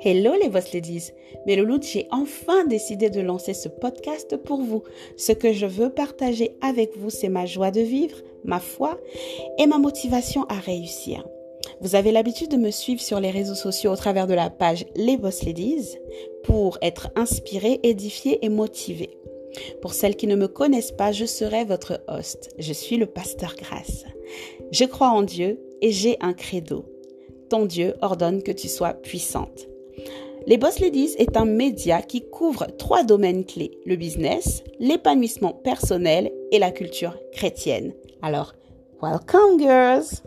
Hello les boss ladies. Mais j'ai enfin décidé de lancer ce podcast pour vous. Ce que je veux partager avec vous, c'est ma joie de vivre, ma foi et ma motivation à réussir. Vous avez l'habitude de me suivre sur les réseaux sociaux au travers de la page Les Boss Ladies pour être inspiré, édifié et motivé. Pour celles qui ne me connaissent pas, je serai votre host. Je suis le pasteur Grâce. Je crois en Dieu et j'ai un credo. Ton Dieu ordonne que tu sois puissante. Les Boss Ladies est un média qui couvre trois domaines clés, le business, l'épanouissement personnel et la culture chrétienne. Alors, welcome girls!